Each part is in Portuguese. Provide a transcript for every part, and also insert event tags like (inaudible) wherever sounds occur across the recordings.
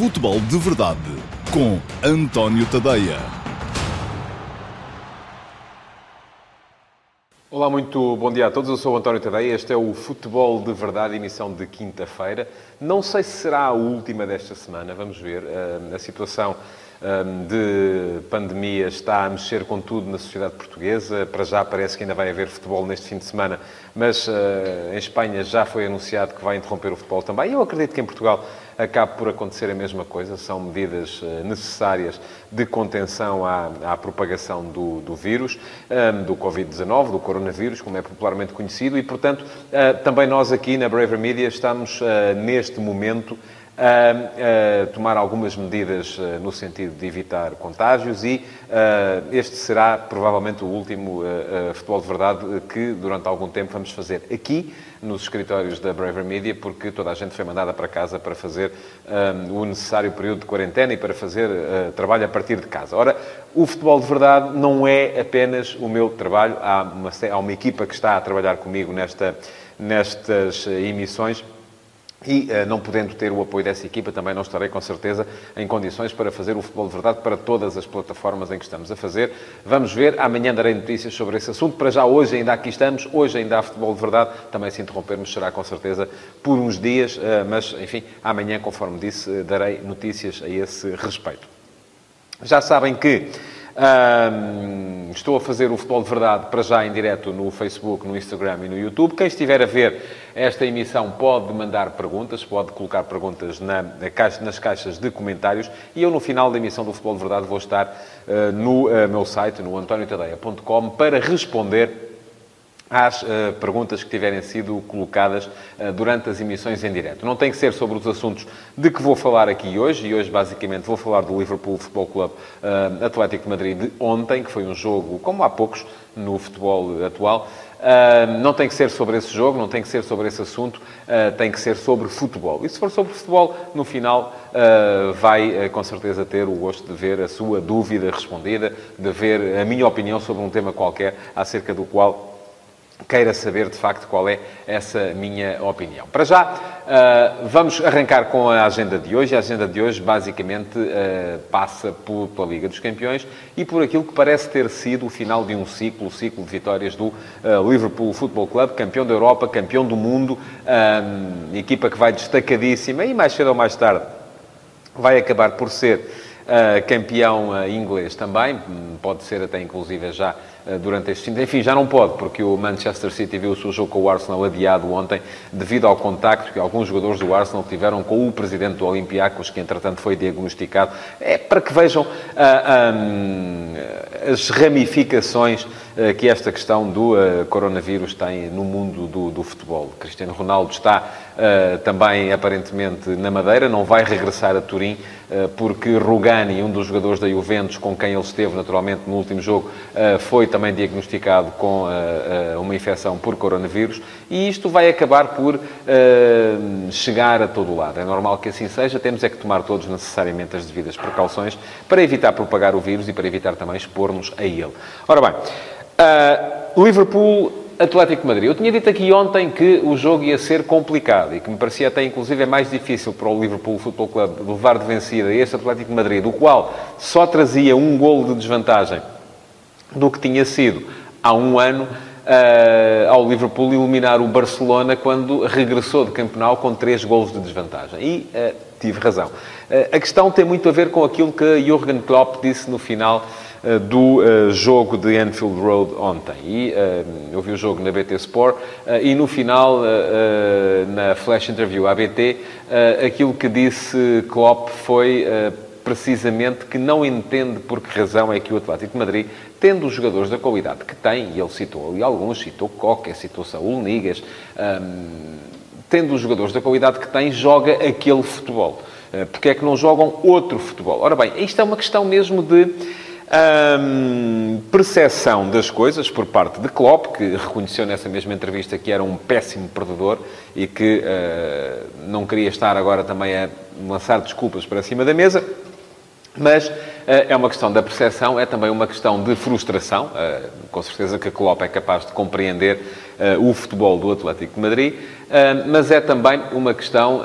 Futebol de Verdade com António Tadeia. Olá, muito bom dia a todos. Eu sou o António Tadeia. Este é o Futebol de Verdade, emissão de quinta-feira. Não sei se será a última desta semana, vamos ver. A situação de pandemia está a mexer com tudo na sociedade portuguesa. Para já parece que ainda vai haver futebol neste fim de semana, mas em Espanha já foi anunciado que vai interromper o futebol também. Eu acredito que em Portugal acabe por acontecer a mesma coisa. São medidas necessárias de contenção à, à propagação do, do vírus, do Covid-19, do coronavírus, como é popularmente conhecido, e, portanto, também nós aqui na Braver Media estamos neste momento a, tomar algumas medidas no sentido de evitar contágios e este será provavelmente o último futebol de verdade que durante algum tempo vamos fazer aqui nos escritórios da Braver Media, porque toda a gente foi mandada para casa para fazer o necessário período de quarentena e para fazer trabalho a partir de casa. Ora, o futebol de verdade não é apenas o meu trabalho, há uma, há uma equipa que está a trabalhar comigo nesta, nestas emissões e, não podendo ter o apoio dessa equipa, também não estarei, com certeza, em condições para fazer o futebol de verdade para todas as plataformas em que estamos a fazer. Vamos ver. Amanhã darei notícias sobre esse assunto. Para já, hoje ainda aqui estamos. Hoje ainda há futebol de verdade. Também, se interrompermos, será, com certeza, por uns dias. Mas, enfim, amanhã, conforme disse, darei notícias a esse respeito. Já sabem que um, estou a fazer o Futebol de Verdade para já em direto no Facebook, no Instagram e no YouTube. Quem estiver a ver esta emissão pode mandar perguntas, pode colocar perguntas na, na caixa, nas caixas de comentários e eu no final da emissão do Futebol de Verdade vou estar uh, no uh, meu site, no antoniotadeia.com, para responder às uh, perguntas que tiverem sido colocadas uh, durante as emissões em direto. Não tem que ser sobre os assuntos de que vou falar aqui hoje, e hoje basicamente vou falar do Liverpool Futebol Clube uh, Atlético de Madrid de ontem, que foi um jogo, como há poucos, no futebol atual. não tem que ser sobre esse jogo, não tem que ser sobre esse assunto, tem que ser sobre futebol. E se for sobre futebol, no final vai com certeza ter o gosto de ver a sua dúvida respondida, de ver a minha opinião sobre um tema qualquer acerca do qual queira saber de facto qual é essa minha opinião. Para já, uh, vamos arrancar com a agenda de hoje. A agenda de hoje, basicamente, uh, passa por, pela Liga dos Campeões e por aquilo que parece ter sido o final de um ciclo, o ciclo de vitórias do uh, Liverpool Football Club, campeão da Europa, campeão do mundo, equipa que vai destacadíssima e mais cedo ou mais tarde vai acabar por ser campeão inglês também, pode ser até inclusive já durante este fim. Enfim, já não pode, porque o Manchester City viu o seu jogo com o Arsenal adiado ontem, devido ao contacto que alguns jogadores do Arsenal tiveram com o presidente do Olympiacos, que entretanto foi diagnosticado. É para que vejam ah, ah, as ramificações ah, que esta questão do coronavírus tem no mundo do, do futebol. Cristiano Ronaldo está também, aparentemente, na Madeira, não vai regressar a Turim, porque Rugani, um dos jogadores da Juventus, com quem ele esteve naturalmente no último jogo, foi também diagnosticado com uma infecção por coronavírus e isto vai acabar por chegar a todo lado. É normal que assim seja, temos é que tomar todos necessariamente as devidas precauções para evitar propagar o vírus e para evitar também expor-nos a ele. Ora bem, Liverpool Atlético de Madrid. Eu tinha dito aqui ontem que o jogo ia ser complicado e que me parecia até, inclusive, é mais difícil para o Liverpool Football Club levar de vencida este Atlético de Madrid, do qual só trazia um golo de desvantagem do que tinha sido há um ano uh, ao Liverpool eliminar o Barcelona quando regressou de campeonato com três golos de desvantagem. E uh, tive razão. Uh, a questão tem muito a ver com aquilo que Jurgen Klopp disse no final do jogo de Anfield Road ontem. E eu vi o jogo na BT Sport e no final, na flash interview à BT, aquilo que disse Klopp foi precisamente que não entende por que razão é que o Atlético de Madrid, tendo os jogadores da qualidade que tem, e ele citou ali alguns, citou Coque, citou Saúl Nigas, hum, tendo os jogadores da qualidade que tem, joga aquele futebol. Porque é que não jogam outro futebol? Ora bem, isto é uma questão mesmo de hum, percepção das coisas por parte de Klopp, que reconheceu nessa mesma entrevista que era um péssimo perdedor e que uh, não queria estar agora também a lançar desculpas para cima da mesa. Mas é uma questão da percepção, é também uma questão de frustração. Com certeza que a Klopp é capaz de compreender o futebol do Atlético de Madrid, mas é também uma questão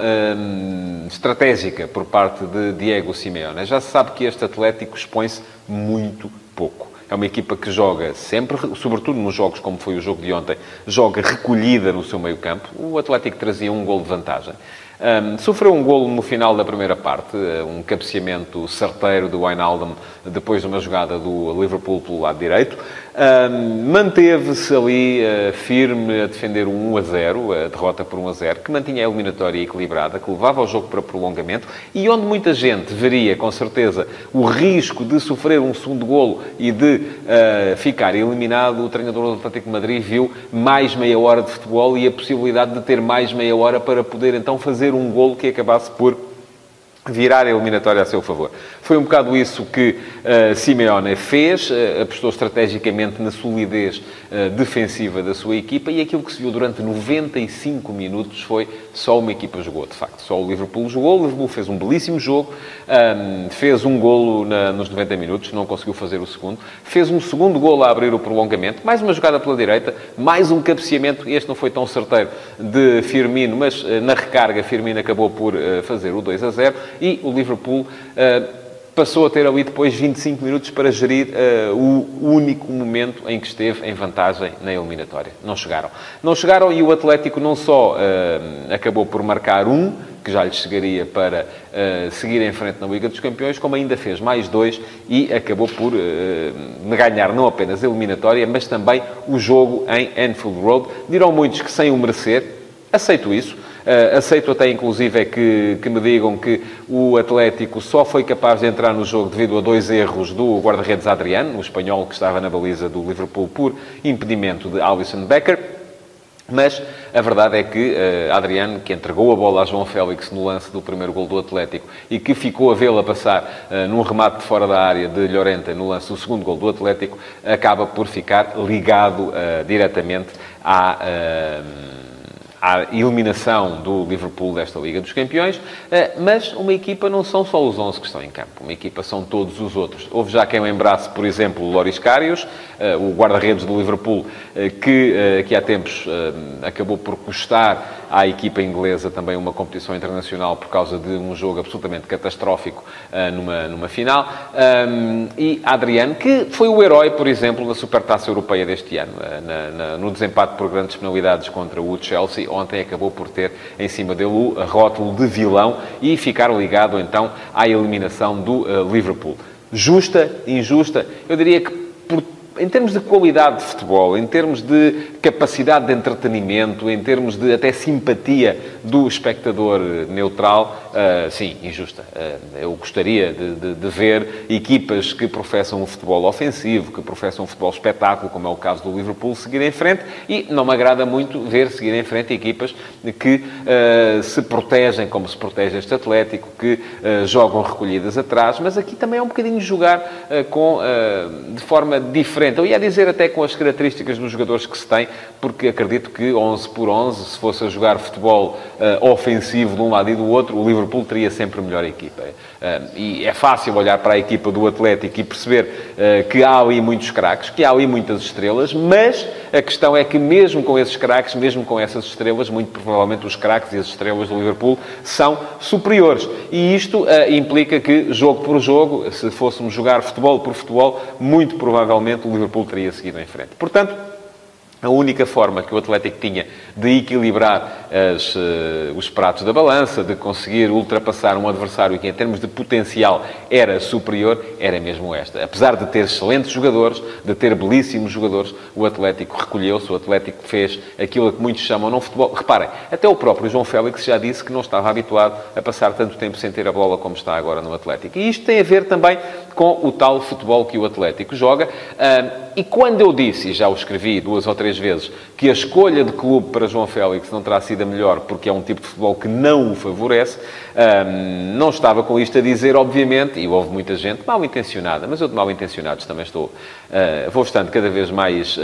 estratégica por parte de Diego Simeone. Já se sabe que este Atlético expõe-se muito pouco. É uma equipa que joga sempre, sobretudo nos jogos como foi o jogo de ontem, joga recolhida no seu meio campo. O Atlético trazia um gol de vantagem. Um, sofreu um golo no final da primeira parte, um cabeceamento certeiro do Wijnaldum depois de uma jogada do Liverpool pelo lado direito. Um, Manteve-se ali uh, firme a defender o 1 a 0, a derrota por 1 a 0, que mantinha a eliminatória equilibrada, que levava o jogo para prolongamento e onde muita gente veria, com certeza, o risco de sofrer um segundo golo e de uh, ficar eliminado, o treinador do Atlético Madrid viu mais meia hora de futebol e a possibilidade de ter mais meia hora para poder então fazer um golo que acabasse por virar a eliminatória a seu favor. Foi um bocado isso que uh, Simeone fez, uh, apostou estrategicamente na solidez uh, defensiva da sua equipa e aquilo que se viu durante 95 minutos foi só uma equipa jogou, de facto. Só o Liverpool jogou, o Liverpool fez um belíssimo jogo, um, fez um golo na, nos 90 minutos, não conseguiu fazer o segundo, fez um segundo golo a abrir o prolongamento, mais uma jogada pela direita, mais um cabeceamento, este não foi tão certeiro, de Firmino, mas na recarga Firmino acabou por fazer o 2 a 0 e o Liverpool uh, passou a ter ali depois 25 minutos para gerir uh, o único momento em que esteve em vantagem na eliminatória. Não chegaram. Não chegaram e o Atlético não só uh, acabou por marcar um, que já lhe chegaria para uh, seguir em frente na Liga dos Campeões, como ainda fez mais dois e acabou por ganhar não apenas a eliminatória, mas também o jogo em Anfield Road. Dirão muitos que sem o merecer, aceito isso. Uh, aceito até, inclusive, é que, que me digam que o Atlético só foi capaz de entrar no jogo devido a dois erros do guarda-redes Adriano, o espanhol que estava na baliza do Liverpool por impedimento de Alisson Becker. Mas a verdade é que uh, Adriano, que entregou a bola a João Félix no lance do primeiro gol do Atlético e que ficou a vê-la passar uh, num remate de fora da área de Llorente no lance do segundo gol do Atlético, acaba por ficar ligado uh, diretamente à à eliminação do Liverpool desta Liga dos Campeões, eh, mas uma equipa não são só os 11 que estão em campo, uma equipa são todos os outros. Houve já quem lembrasse, por exemplo, o Loris Karius, eh, o guarda-redes do Liverpool, eh, que, há tempos acabou por custar à equipa inglesa também uma competição internacional por causa de um jogo absolutamente catastrófico numa, numa final. E Adriano, que foi o herói, por exemplo, da Supertaça Europeia deste ano, no desempate por grandes penalidades contra o Chelsea, ontem acabou por ter em cima dele o rótulo de vilão e ficar ligado então à eliminação do uh, Liverpool. Justa, injusta, eu diria que por em termos de qualidade de futebol, em termos de capacidade de entretenimento, em termos de até simpatia do espectador neutral, uh, sim, injusta. Uh, eu gostaria de, de, de, ver equipas que professam o futebol ofensivo, que professam o futebol espetáculo, como é o caso do Liverpool, seguir em frente e não me agrada muito ver seguir em frente equipas que uh, se protegem, como se protege este Atlético, que jogam recolhidas atrás, mas aqui também é um bocadinho jogar com, de forma diferente. Eu ia dizer até com as características dos jogadores que se tem, porque acredito que 11 por 11, se fosse a jogar futebol uh, ofensivo de um lado e do outro, o Liverpool teria sempre melhor equipa. Uh, e é fácil olhar para a equipa do Atlético e perceber uh, que há ali muitos craques, que há ali muitas estrelas, mas a questão é que mesmo com esses craques, mesmo com essas estrelas, muito provavelmente os craques e as estrelas do Liverpool são superiores. E isto implica que, jogo por jogo, se fôssemos jogar futebol por futebol, muito provavelmente o Liverpool teria seguido em frente. Portanto, a única forma que o Atlético tinha de equilibrar as, uh, os pratos da balança, de conseguir ultrapassar um adversário que, em termos de potencial, era superior, era mesmo esta. Apesar de ter excelentes jogadores, de ter belíssimos jogadores, o Atlético recolheu-se, o Atlético fez aquilo que muitos chamam não futebol. Reparem, até o próprio João Félix já disse que não estava habituado a passar tanto tempo sem ter a bola como está agora no Atlético. E isto tem a ver também com o tal futebol que o Atlético joga. E quando eu disse, e já o escrevi duas ou três vezes, que a escolha de clube para João Félix não terá sido a melhor porque é um tipo de futebol que não o favorece, não estava com isto a dizer, obviamente, e houve muita gente mal intencionada, mas eu de mal intencionados também estou, uh, vou estando cada vez mais uh,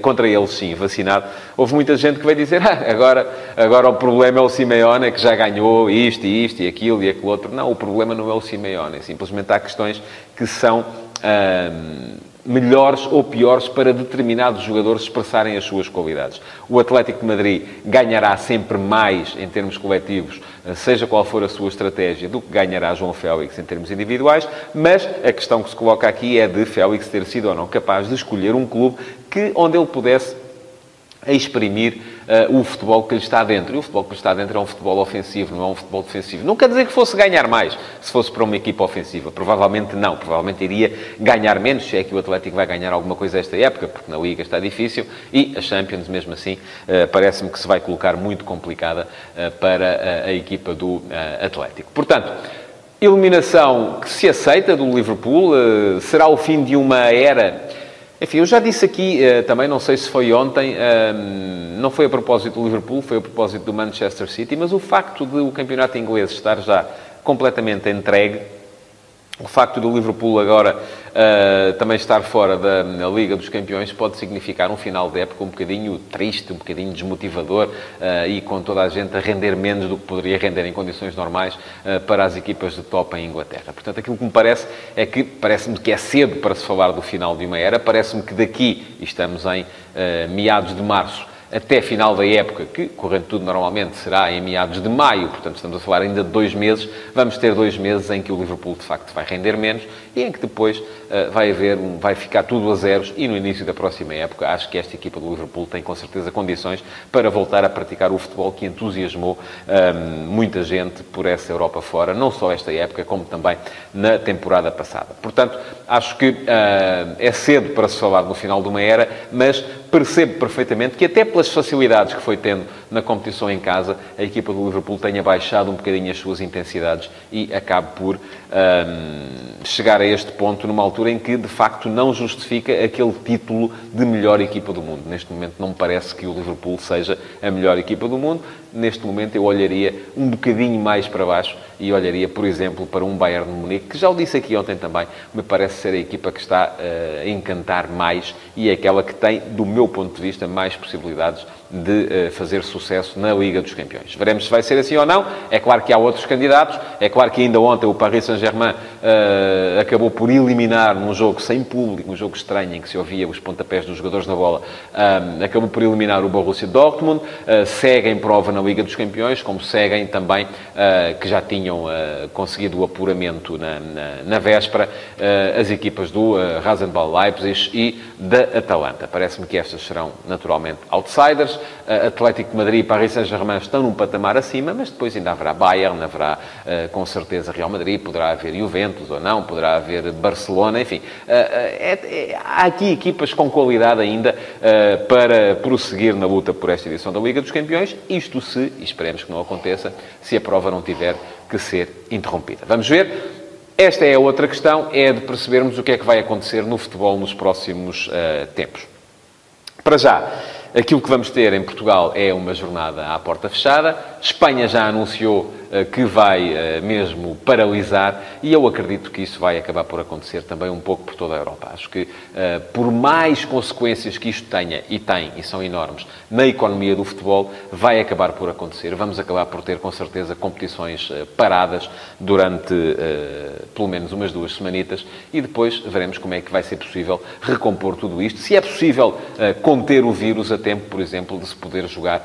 contra eles, sim, vacinado. Houve muita gente que vai dizer, (laughs) ah, agora, agora o problema é o Simeone, que já ganhou isto e isto e aquilo e aquilo outro. Não, o problema não é o Simeone, simplesmente há questões que são. Melhores ou piores para determinados jogadores expressarem as suas qualidades. O Atlético de Madrid ganhará sempre mais em termos coletivos, eh, seja qual for a sua estratégia, do que ganhará João Félix em termos individuais, mas a questão que se coloca aqui é de Félix ter sido ou não capaz de escolher um clube que, onde ele pudesse a exprimir uh, o futebol que lhe está dentro. E o futebol que lhe está dentro é um futebol ofensivo, não é um futebol defensivo. Não quer dizer que fosse ganhar mais se fosse para uma equipa ofensiva. Provavelmente não. Provavelmente iria ganhar menos, se é que o Atlético vai ganhar alguma coisa esta época, porque na Liga está difícil. E a Champions, mesmo assim, uh, parece-me que se vai colocar muito complicada uh, para a equipa do Atlético. Portanto, eliminação que se aceita do Liverpool será o fim de uma era enfim, eu já disse aqui uh, também, não sei se foi ontem, uh, não foi a propósito do Liverpool, foi a propósito do Manchester City, mas o facto de o campeonato inglês estar já completamente entregue o facto do Liverpool agora uh, também estar fora da Liga dos Campeões pode significar um final de época um bocadinho triste, um bocadinho desmotivador uh, e com toda a gente a render menos do que poderia render em condições normais uh, para as equipas de top em Inglaterra. Portanto, aquilo que me parece é que parece-me que é cedo para se falar do final de uma era, parece-me que daqui, estamos em meados de março, até final da época, que, correndo tudo normalmente, será em meados de maio, portanto estamos a falar ainda de dois meses, vamos ter dois meses em que o Liverpool de facto vai render menos e em que depois vai haver, um, vai ficar tudo a zeros e no início da próxima época acho que esta equipa do Liverpool tem com certeza condições para voltar a praticar o futebol que entusiasmou ehm, muita gente por essa Europa fora, não só esta época, como também na temporada passada. Portanto, acho que uh, é cedo para se falar no final de uma era, mas percebo perfeitamente que até pelas facilidades que foi tendo na competição em casa, a equipa do Liverpool tenha baixado um bocadinho as suas intensidades e acabe por um, chegar a este ponto numa altura em que, de facto, não justifica aquele título de melhor equipa do mundo. Neste momento não me parece que o Liverpool seja a melhor equipa do mundo. Neste momento eu olharia um bocadinho mais para baixo e olharia, por exemplo, para um Bayern de Munique, que já o disse aqui ontem também, me parece ser a equipa que está uh, a encantar mais e é aquela que tem, do meu ponto de vista, mais possibilidades de uh, fazer sucesso na Liga dos Campeões. Veremos se vai ser assim ou não. É claro que há outros candidatos. É claro que ainda ontem o Paris Saint-Germain uh, acabou por eliminar num jogo sem público, um jogo estranho em que se ouvia os pontapés dos jogadores na bola, um, acabou por eliminar o Borussia Dortmund. Uh, segue em prova na Liga dos Campeões, como seguem também, que já tinham conseguido o apuramento na, na, na véspera, as equipas do uh, Rasenball Leipzig e da Atalanta. Parece-me que estas serão naturalmente outsiders. Atlético de Madrid e Paris Saint-Germain estão num patamar acima, mas depois ainda haverá Bayern, haverá uh, com certeza Real Madrid, poderá haver Juventus ou não, poderá haver Barcelona, enfim. Uh, é, é, há aqui equipas com qualidade ainda uh, para prosseguir na luta por esta edição da Liga dos Campeões, isto se, e esperemos que não aconteça, se a prova não tiver que ser interrompida. Vamos ver. Esta é a outra questão, é de percebermos o que é que vai acontecer no futebol nos próximos tempos. Para já, Aquilo que vamos ter em Portugal é uma jornada à porta fechada. Espanha já anunciou que vai uh, mesmo paralisar e eu acredito que isso vai acabar por acontecer também um pouco por toda a Europa. Acho que, uh, por mais consequências que isto tenha, e tem, e são enormes, na economia do futebol, vai acabar por acontecer. Vamos acabar por ter, com certeza, competições paradas durante pelo menos umas duas semanitas e depois veremos como é que vai ser possível recompor tudo isto. Se é possível conter o vírus tempo, por exemplo, de se poder jogar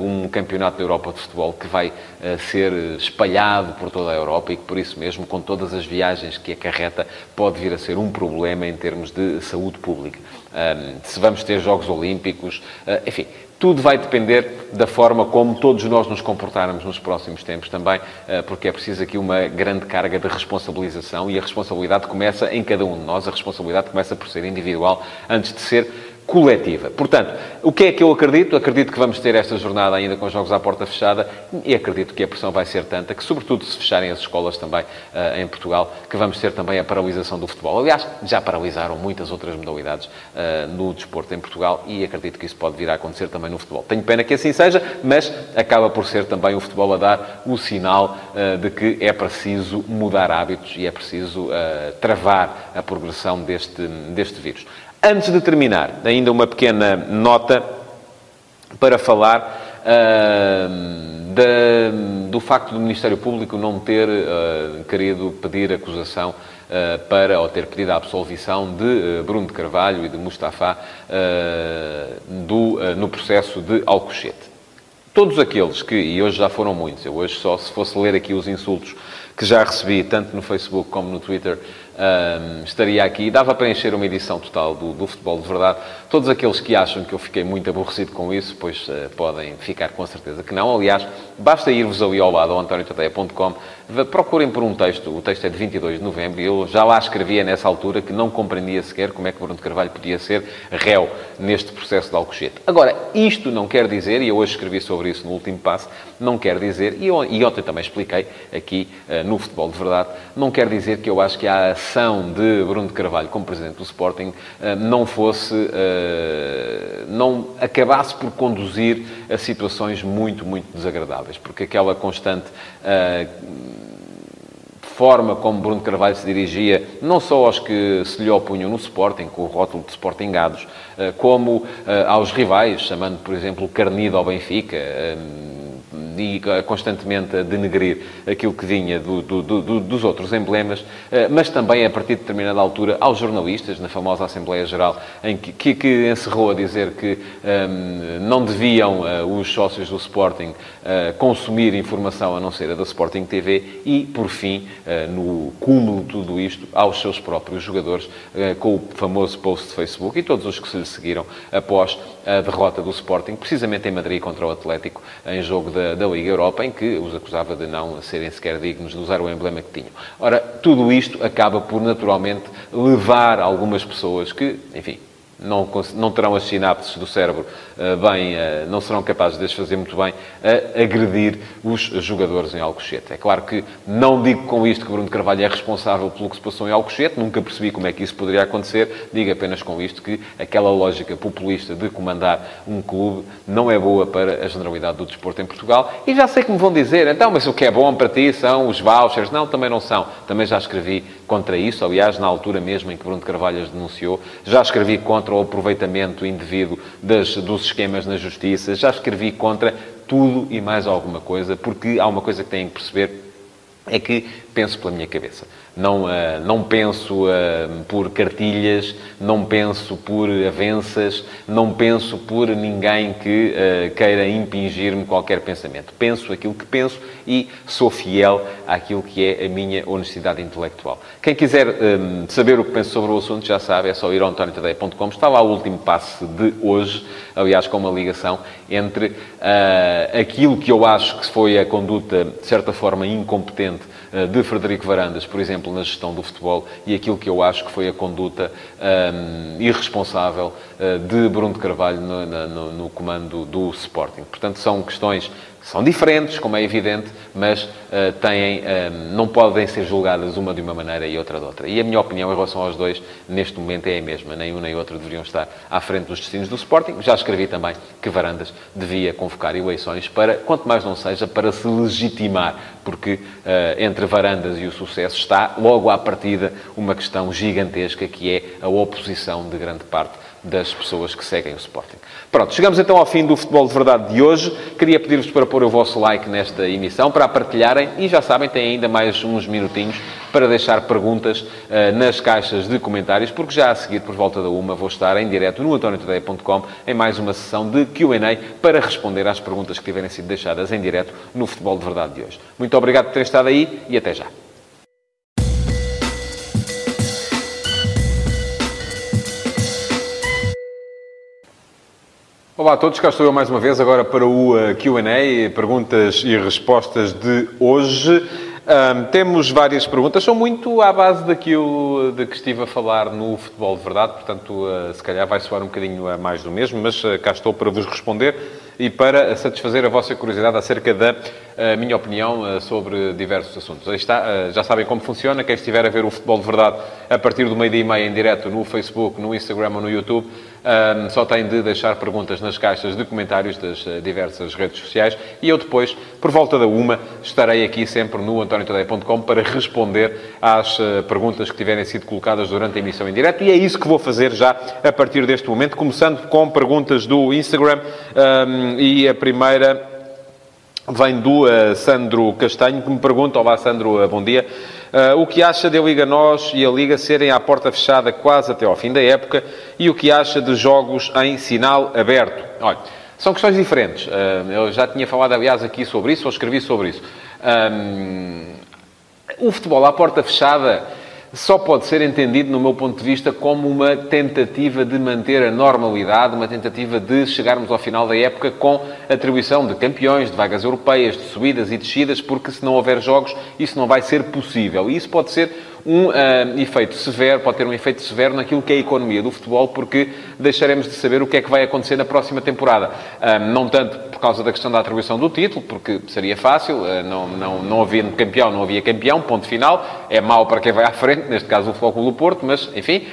um campeonato da Europa de futebol que vai uh, ser espalhado por toda a Europa e que, por isso mesmo, com todas as viagens que acarreta, pode vir a ser um problema em termos de saúde pública. Um, se vamos ter Jogos Olímpicos, uh, enfim, tudo vai depender da forma como todos nós nos comportarmos nos próximos tempos também, porque é preciso aqui uma grande carga de responsabilização e a responsabilidade começa em cada um de nós, a responsabilidade começa por ser individual antes de ser coletiva. Portanto, o que é que eu acredito? Acredito que vamos ter esta jornada ainda com jogos à porta fechada e acredito que a pressão vai ser tanta que, sobretudo se fecharem as escolas também uh, em Portugal, que vamos ter também a paralisação do futebol. Aliás, já paralisaram muitas outras modalidades uh, no desporto em Portugal e acredito que isso pode vir a acontecer também no futebol. Tenho pena que assim seja, mas acaba por ser também o futebol a dar o sinal uh, de que é preciso mudar hábitos e é preciso travar a progressão deste, deste vírus. Antes de terminar, ainda uma pequena nota para falar uh, do facto do Ministério Público não ter uh, querido pedir acusação uh, para, ou ter pedido a absolvição de uh, Bruno de Carvalho e de Mustafa do, no processo de Alcochete. Todos aqueles que, e hoje já foram muitos, eu hoje só se fosse ler aqui os insultos que já recebi, tanto no Facebook como no Twitter, um, estaria aqui. Dava para encher uma edição total do, do, Futebol de Verdade. Todos aqueles que acham que eu fiquei muito aborrecido com isso, pois uh, podem ficar com certeza que não. Aliás, basta ir-vos ali ao lado, ao antoniotateia.com, procurem por um texto. O texto é de 22 de novembro e eu já lá escrevia nessa altura que não compreendia sequer como é que Bruno de Carvalho podia ser réu neste processo de Alcochete. Agora, isto não quer dizer, e eu hoje escrevi sobre isso no último passo, não quer dizer, e, eu, e ontem também expliquei aqui uh, no Futebol de Verdade, não quer dizer que eu acho que há ação de Bruno de Carvalho como presidente do Sporting eh, não fosse, eh, não acabasse por conduzir a situações muito, muito desagradáveis, porque aquela constante eh, forma como Bruno Carvalho se dirigia, não só aos que se lhe opunham no Sporting, com o rótulo de Sportingados, como aos rivais, chamando, por exemplo, Carnido ao Benfica, e constantemente a denegrir aquilo que vinha do, do, do, dos outros emblemas, eh, mas também a partir de determinada altura aos jornalistas, na famosa Assembleia Geral, em que, que, que encerrou a dizer que um, ehm, não deviam uh, os sócios do Sporting uh, consumir informação a não ser a da Sporting TV e, por fim, uh, no cúmulo de tudo isto, aos seus próprios jogadores, com o famoso post de Facebook e todos os que se lhe seguiram após a derrota do Sporting, precisamente em Madrid contra o Atlético, em jogo da, da Liga Europa, em que os acusava de não serem sequer dignos de usar o emblema que tinham. Ora, tudo isto acaba por, naturalmente, levar algumas pessoas que, enfim, não, não terão as sinapses do cérebro uh, bem, uh, não serão capazes de as fazer muito bem, a agredir os jogadores em Alcochete. É claro que não digo com isto que Bruno Carvalho é responsável pelo que se passou em Alcochete, nunca percebi como é que isso poderia acontecer, digo apenas com isto que aquela lógica populista de comandar um clube não é boa para a generalidade do desporto em Portugal. E já sei que me vão dizer, então, mas o que é bom para ti são os vouchers. Não, também não são. Também já escrevi contra isso, aliás, na altura mesmo em que Bruno Carvalho as denunciou, já escrevi contra o aproveitamento indevido das, dos esquemas na justiça, já escrevi contra tudo e mais alguma coisa, porque há uma coisa que têm que perceber, é que penso pela minha cabeça. Não, uh, não penso uh, por cartilhas, não penso por avanças, não penso por ninguém que uh, queira impingir-me qualquer pensamento. Penso aquilo que penso e sou fiel àquilo que é a minha honestidade intelectual. Quem quiser saber o que penso sobre o assunto já sabe, é só ir ao antoniotadeia.com. Está lá o último passo de hoje, aliás, com uma ligação entre aquilo que eu acho que foi a conduta, de certa forma, incompetente de Frederico Varandas, por exemplo, na gestão do futebol, e aquilo que eu acho que foi a conduta um, irresponsável uh, de Bruno de Carvalho no, no, no comando do Sporting. Portanto, são questões são diferentes, como é evidente, mas uh, têm, uh, não podem ser julgadas uma de uma maneira e outra de outra. E a minha opinião em relação aos dois, neste momento, é a mesma. Nem um nem outro deveriam estar à frente dos destinos do Sporting. Já escrevi também que Varandas devia convocar eleições para, quanto mais não seja, para se legitimar, porque uh, entre Varandas e o sucesso está, logo à partida, uma questão gigantesca que é a oposição de grande parte das pessoas que seguem o Sporting. Pronto, chegamos então ao fim do Futebol de Verdade de hoje. Queria pedir-vos para pôr o vosso like nesta emissão, para a partilharem e já sabem, têm ainda mais uns minutinhos para deixar perguntas uh, nas caixas de comentários, porque já a seguir, por volta da uma, vou estar em direto no antoniotodeia.com em mais uma sessão de Q&A para responder às perguntas que tiverem sido deixadas em direto no Futebol de Verdade de hoje. Muito obrigado por terem estado aí e até já. Olá a todos, cá estou eu mais uma vez agora para o uh, Q&A, perguntas e respostas de hoje. Um, temos várias perguntas, são muito à base daquilo de que estive a falar no Futebol de Verdade, portanto, uh, se calhar vai soar um bocadinho a mais do mesmo, mas uh, cá estou para vos responder e para satisfazer a vossa curiosidade acerca da minha opinião sobre diversos assuntos. Aí está, já sabem como funciona, quem estiver a ver o Futebol de Verdade a partir do meio-dia e meia em direto no Facebook, no Instagram ou no YouTube, um, só tem de deixar perguntas nas caixas de comentários das uh, diversas redes sociais e eu depois, por volta da uma, estarei aqui sempre no antoniotadeia.com para responder às uh, perguntas que tiverem sido colocadas durante a emissão em direto e é isso que vou fazer já a partir deste momento, começando com perguntas do Instagram. Um, e a primeira vem do uh, Sandro Castanho, que me pergunta, olá Sandro, bom dia, uh, o que acha de a Liga Nós e a Liga serem à porta fechada quase até ao fim da época e o que acha de jogos em sinal aberto? Olha, são questões diferentes. eu já tinha falado, aliás, aqui sobre isso, ou escrevi sobre isso. Um, o futebol à porta fechada só pode ser entendido, no meu ponto de vista, como uma tentativa de manter a normalidade, uma tentativa de chegarmos ao final da época com atribuição de campeões, de vagas europeias, de subidas e descidas, porque se não houver jogos, isso não vai ser possível. E isso pode ser um uh, efeito severo, pode ter um efeito severo naquilo que é a economia do futebol, porque deixaremos de saber o que é que vai acontecer na próxima temporada. Uh, não tanto por causa da questão da atribuição do título, porque seria fácil, uh, não, não, não havia campeão, não havia campeão, ponto final. É mau para quem vai à frente, neste caso o Flóculo do Porto, mas enfim.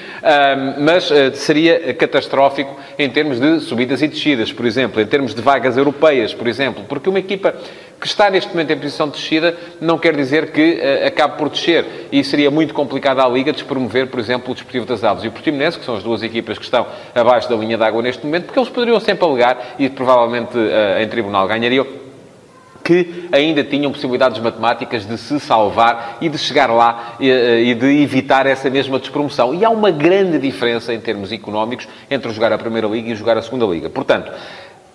mas seria catastrófico em termos de subidas e descidas, por exemplo, em termos de vagas europeias, por exemplo, porque uma equipa que está neste momento em posição de descida não quer dizer que uh, acabe por descer. E seria muito complicado à Liga despromover, por exemplo, o Desportivo das Aves e o Portimonense, que são as duas equipas que estão abaixo da linha d'água neste momento, porque eles poderiam sempre alegar e provavelmente uh, em tribunal ganhariam que ainda tinham possibilidades matemáticas de se salvar e de chegar lá eh, e, de evitar essa mesma despromoção. E há uma grande diferença em termos económicos entre jogar a Primeira Liga e jogar a Segunda Liga. Portanto,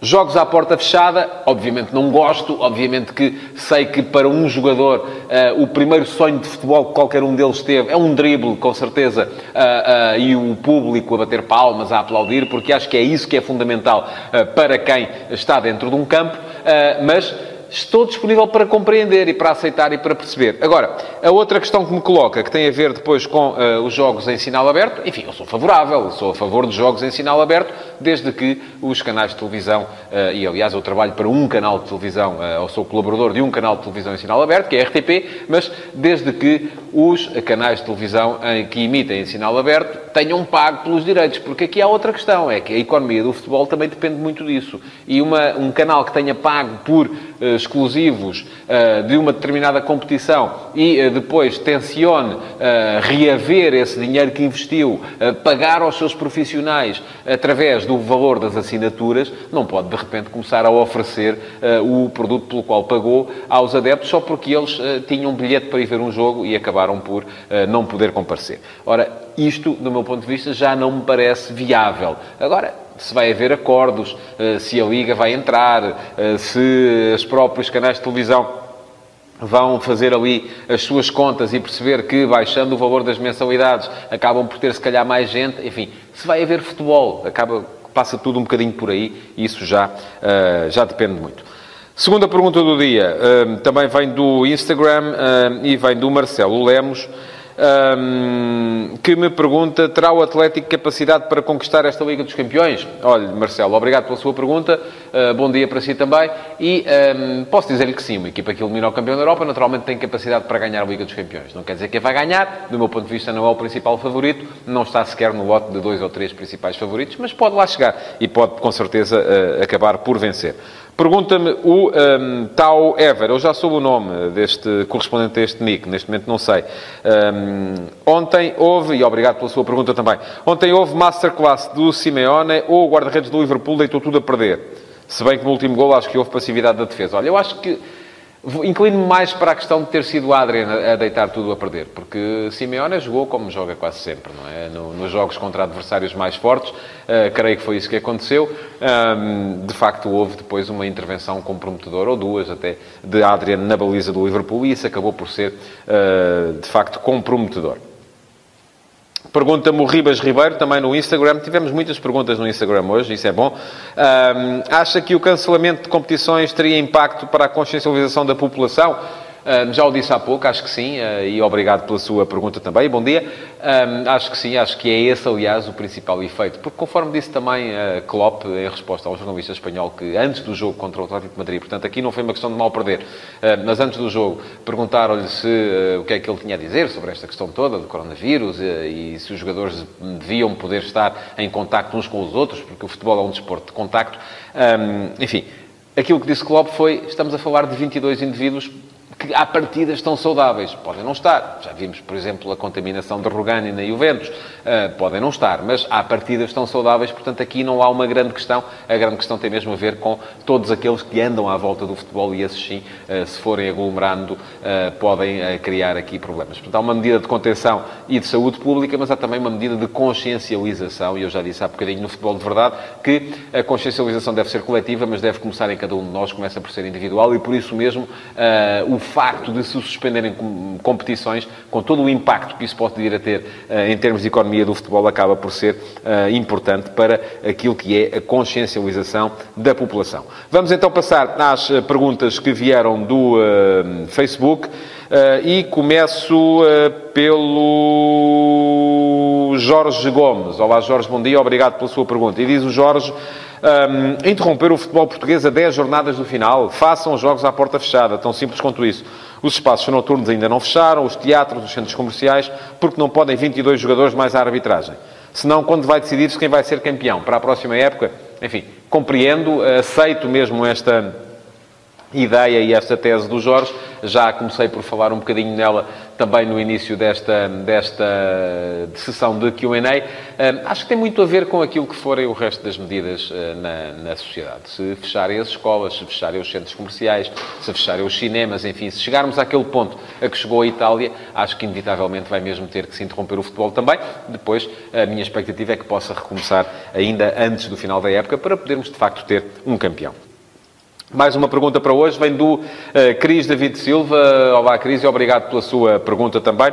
Jogos à porta fechada, obviamente não gosto, obviamente que sei que para um jogador uh, o primeiro sonho de futebol que qualquer um deles teve é um drible, com certeza, uh, uh, e o público a bater palmas, a aplaudir, porque acho que é isso que é fundamental para quem está dentro de um campo, mas estou disponível para compreender e para aceitar e para perceber. Agora, a outra questão que me coloca, que tem a ver depois com uh, os jogos em sinal aberto, enfim, eu sou favorável, sou a favor de jogos em sinal aberto, desde que os canais de televisão, uh, e aliás eu trabalho para um canal de televisão, uh, ou sou colaborador de um canal de televisão em sinal aberto, que é a RTP, mas desde que os canais de televisão em, que emitem em sinal aberto tenham pago pelos direitos, porque aqui há outra questão, é que a economia do futebol também depende muito disso. E uma, um canal que tenha pago por exclusivos de uma determinada competição e depois tencione reaver esse dinheiro que investiu, pagar aos seus profissionais através do valor das assinaturas, não pode de repente começar a oferecer o produto pelo qual pagou aos adeptos só porque eles tinham um bilhete para ir ver um jogo e acabaram por não poder comparecer. Ora, isto, do meu ponto de vista, já não me parece viável. Agora, se vai haver acordos, eh, se a Liga vai entrar, eh, se os próprios canais de televisão vão fazer ali as suas contas e perceber que, baixando o valor das mensalidades, acabam por ter, se calhar, mais gente. Enfim, se vai haver futebol, acaba, passa tudo um bocadinho por aí e isso já, uh, já depende muito. Segunda pergunta do dia, também vem do Instagram e vem do Marcelo Lemos um, que me pergunta: terá o Atlético capacidade para conquistar esta Liga dos Campeões? Olha, Marcelo, obrigado pela sua pergunta. Uh, bom dia para si também. E um, posso dizer-lhe que sim, uma equipa que elimina o campeão da Europa naturalmente tem capacidade para ganhar a Liga dos Campeões. Não quer dizer que vai ganhar, do meu ponto de vista, não é o principal favorito, não está sequer no lote de dois ou três principais favoritos, mas pode lá chegar e pode com certeza uh, acabar por vencer. Pergunta-me o um, Tau Ever, eu já soube o nome deste correspondente a este nick, neste momento não sei. Um, ontem houve, e obrigado pela sua pergunta também, ontem houve masterclass do Simeone ou o guarda-redes do Liverpool deitou tudo a perder. Se bem que no último gol acho que houve passividade da defesa. Olha, eu acho que Inclino-me mais para a questão de ter sido Adrian a deitar tudo a perder, porque Simeone jogou como joga quase sempre, não é? No, nos jogos contra adversários mais fortes, uh, creio que foi isso que aconteceu. Um, de facto, houve depois uma intervenção comprometedora, ou duas até, de Adrian na baliza do Liverpool, e isso acabou por ser, uh, de facto, comprometedor. Pergunta-me o Ribas Ribeiro, também no Instagram. Tivemos muitas perguntas no Instagram hoje, isso é bom. Um, acha que o cancelamento de competições teria impacto para a consciencialização da população? Já o disse há pouco, acho que sim, uh, e obrigado pela sua pergunta também. Bom dia. Um, acho que sim, acho que é esse, aliás, o principal efeito. Porque, conforme disse também Klopp, em resposta ao jornalista espanhol, que antes do jogo contra o Atlético de Madrid, portanto, aqui não foi uma questão de mal perder, mas antes do jogo, perguntaram-lhe se o que é que ele tinha a dizer sobre esta questão toda do coronavírus e se os jogadores deviam poder estar em contacto uns com os outros, porque o futebol é um desporto de contacto. Enfim, aquilo que disse Klopp foi: estamos a falar de 22 indivíduos que à partida estão saudáveis. Podem não estar. Já vimos, por exemplo, a contaminação de Rugani na Juventus. Uh, podem não estar, mas à partida estão saudáveis, portanto aqui não há uma grande questão. A grande questão tem mesmo a ver com todos aqueles que andam à volta do futebol e esses sim, uh, se forem aglomerando, uh, podem criar aqui problemas. Portanto, há uma medida de contenção e de saúde pública, mas há também uma medida de consciencialização, e eu já disse há bocadinho no futebol de verdade, que a consciencialização deve ser coletiva, mas deve começar em cada um de nós, começa por ser individual, e por isso mesmo o facto de se suspenderem competições, com todo o impacto que isso pode vir a ter uh, em termos de economia do futebol, acaba por ser uh, importante para aquilo que é a consciencialização da população. Vamos então passar às eh, perguntas que vieram do Facebook. e começo pelo Jorge Gomes. Olá, Jorge, bom dia, obrigado pela sua pergunta. E diz o Jorge um, interromper o futebol português a 10 jornadas do final. Façam os jogos à porta fechada, tão simples quanto isso. Os espaços noturnos ainda não fecharam, os teatros, os centros comerciais, porque não podem 22 jogadores mais à arbitragem. Senão, quando vai decidir-se quem vai ser campeão para a próxima época, enfim, compreendo, aceito mesmo esta ideia e esta tese do Jorge. Já comecei por falar um bocadinho nela também no início desta, desta sessão de Q&A. Acho que tem muito a ver com aquilo que forem o resto das medidas eh, na, na sociedade. Se fecharem as escolas, se fecharem os centros comerciais, se fecharem os cinemas, enfim, se chegarmos àquele ponto a que chegou a Itália, acho que inevitavelmente vai mesmo ter que se interromper o futebol também. Depois, a minha expectativa é que possa recomeçar ainda antes do final da época para podermos, de facto, ter um campeão. Mais uma pergunta para hoje, vem do uh, Cris David Silva. Olá, Cris, e obrigado pela sua pergunta também.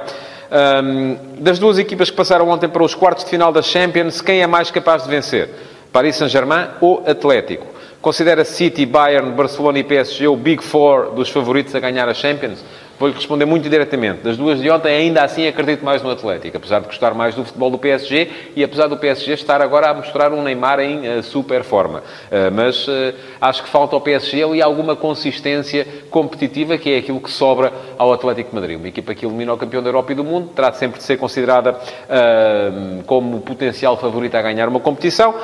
Um, das duas equipas que passaram ontem para os quartos de final da Champions, quem é mais capaz de vencer? Paris Saint-Germain ou Atlético? Considera City, Bayern, Barcelona e PSG o Big Four dos favoritos a ganhar a Champions? Vou-lhe responder muito diretamente. Das duas de ontem, ainda assim acredito mais no Atlético, apesar de gostar mais do futebol do PSG e apesar do PSG estar agora a mostrar um Neymar em uh, super forma. Uh, mas uh, acho que falta ao PSG ali alguma consistência competitiva, que é aquilo que sobra ao Atlético de Madrid. Uma equipa que elimina o campeão da Europa e do mundo, terá sempre de ser considerada como potencial favorita a ganhar uma competição.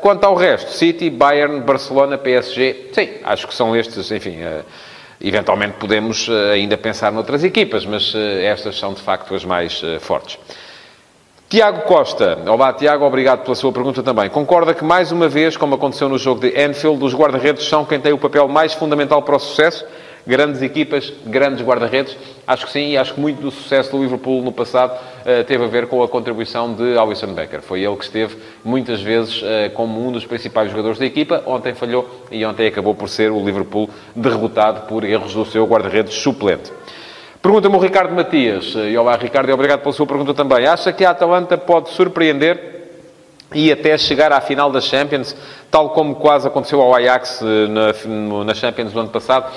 quanto ao resto, City, Bayern, Barcelona, PSG, sim, acho que são estes, enfim Eventualmente podemos eh, ainda pensar noutras equipas, mas eh, estas são de facto as mais eh, fortes. Tiago Costa. Olá, Tiago, obrigado pela sua pergunta também. Concorda que, mais uma vez, como aconteceu no jogo de Anfield, os guarda-redes são quem tem o papel mais fundamental para o sucesso? Grandes equipas, grandes guarda-redes. Acho que sim, e acho que muito do sucesso do Liverpool no passado uh, teve a ver com a contribuição de Alisson Becker. Foi ele que esteve muitas vezes uh, como um dos principais jogadores da equipa. Ontem falhou e ontem acabou por ser o Liverpool derrotado por erros do seu guarda-redes suplente. Pergunta-me o Ricardo Matias. Eh, e olá, Ricardo, e obrigado pela sua pergunta também. Acha que a Atalanta pode surpreender e até chegar à final da Champions, tal como quase aconteceu ao Ajax na, na Champions do ano passado?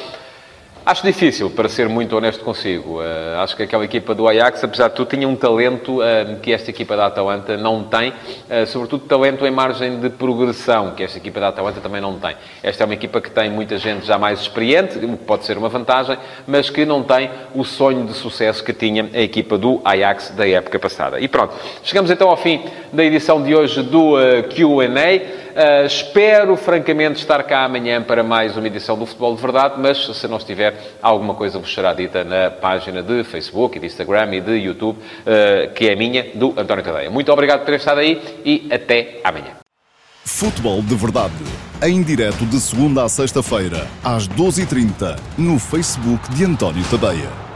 Acho difícil, para ser muito honesto consigo. Uh, acho que aquela equipa do Ajax, apesar de tudo, tinha um talento uh, que esta equipa da Atalanta não tem, uh, sobretudo talento em margem de progressão, que esta equipa da Atalanta também não tem. Esta é uma equipa que tem muita gente já mais experiente, o que pode ser uma vantagem, mas que não tem o sonho de sucesso que tinha a equipa do Ajax da época passada. E pronto, chegamos então ao fim da edição de hoje do QA. Uh, espero, francamente, estar cá amanhã para mais uma edição do Futebol de Verdade, mas se não estiver, alguma coisa vos será dita na página de Facebook, de Instagram e de YouTube, uh, que é minha, do António Cadeia. Muito obrigado por ter estado aí e até amanhã. Futebol de Verdade, em direto de segunda a sexta-feira, às 12h30, no Facebook de António Tadeia.